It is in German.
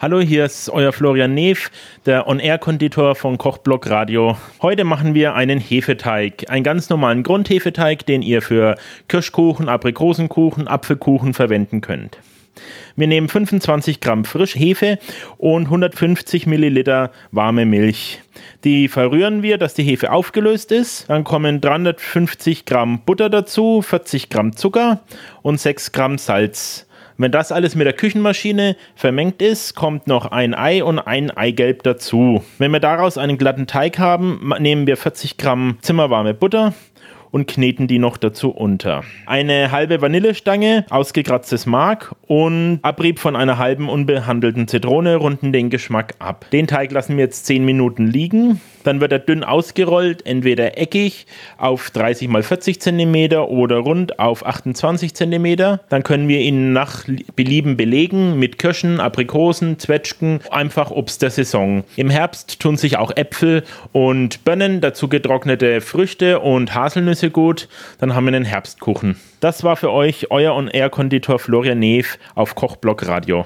Hallo, hier ist euer Florian Neef, der On-Air-Konditor von Kochblock Radio. Heute machen wir einen Hefeteig, einen ganz normalen Grundhefeteig, den ihr für Kirschkuchen, Aprikosenkuchen, Apfelkuchen verwenden könnt. Wir nehmen 25 Gramm Frischhefe und 150 Milliliter warme Milch. Die verrühren wir, dass die Hefe aufgelöst ist. Dann kommen 350 Gramm Butter dazu, 40 Gramm Zucker und 6 Gramm Salz. Wenn das alles mit der Küchenmaschine vermengt ist, kommt noch ein Ei und ein Eigelb dazu. Wenn wir daraus einen glatten Teig haben, nehmen wir 40 Gramm zimmerwarme Butter und kneten die noch dazu unter. Eine halbe Vanillestange, ausgekratztes Mark und Abrieb von einer halben unbehandelten Zitrone runden den Geschmack ab. Den Teig lassen wir jetzt 10 Minuten liegen. Dann wird er dünn ausgerollt, entweder eckig auf 30 x 40 cm oder rund auf 28 cm. Dann können wir ihn nach Belieben belegen mit Kirschen, Aprikosen, Zwetschgen, einfach Obst der Saison. Im Herbst tun sich auch Äpfel und Birnen, dazu getrocknete Früchte und Haselnüsse gut. Dann haben wir einen Herbstkuchen. Das war für euch euer On-Air-Konditor Florian Neef auf Kochblock Radio.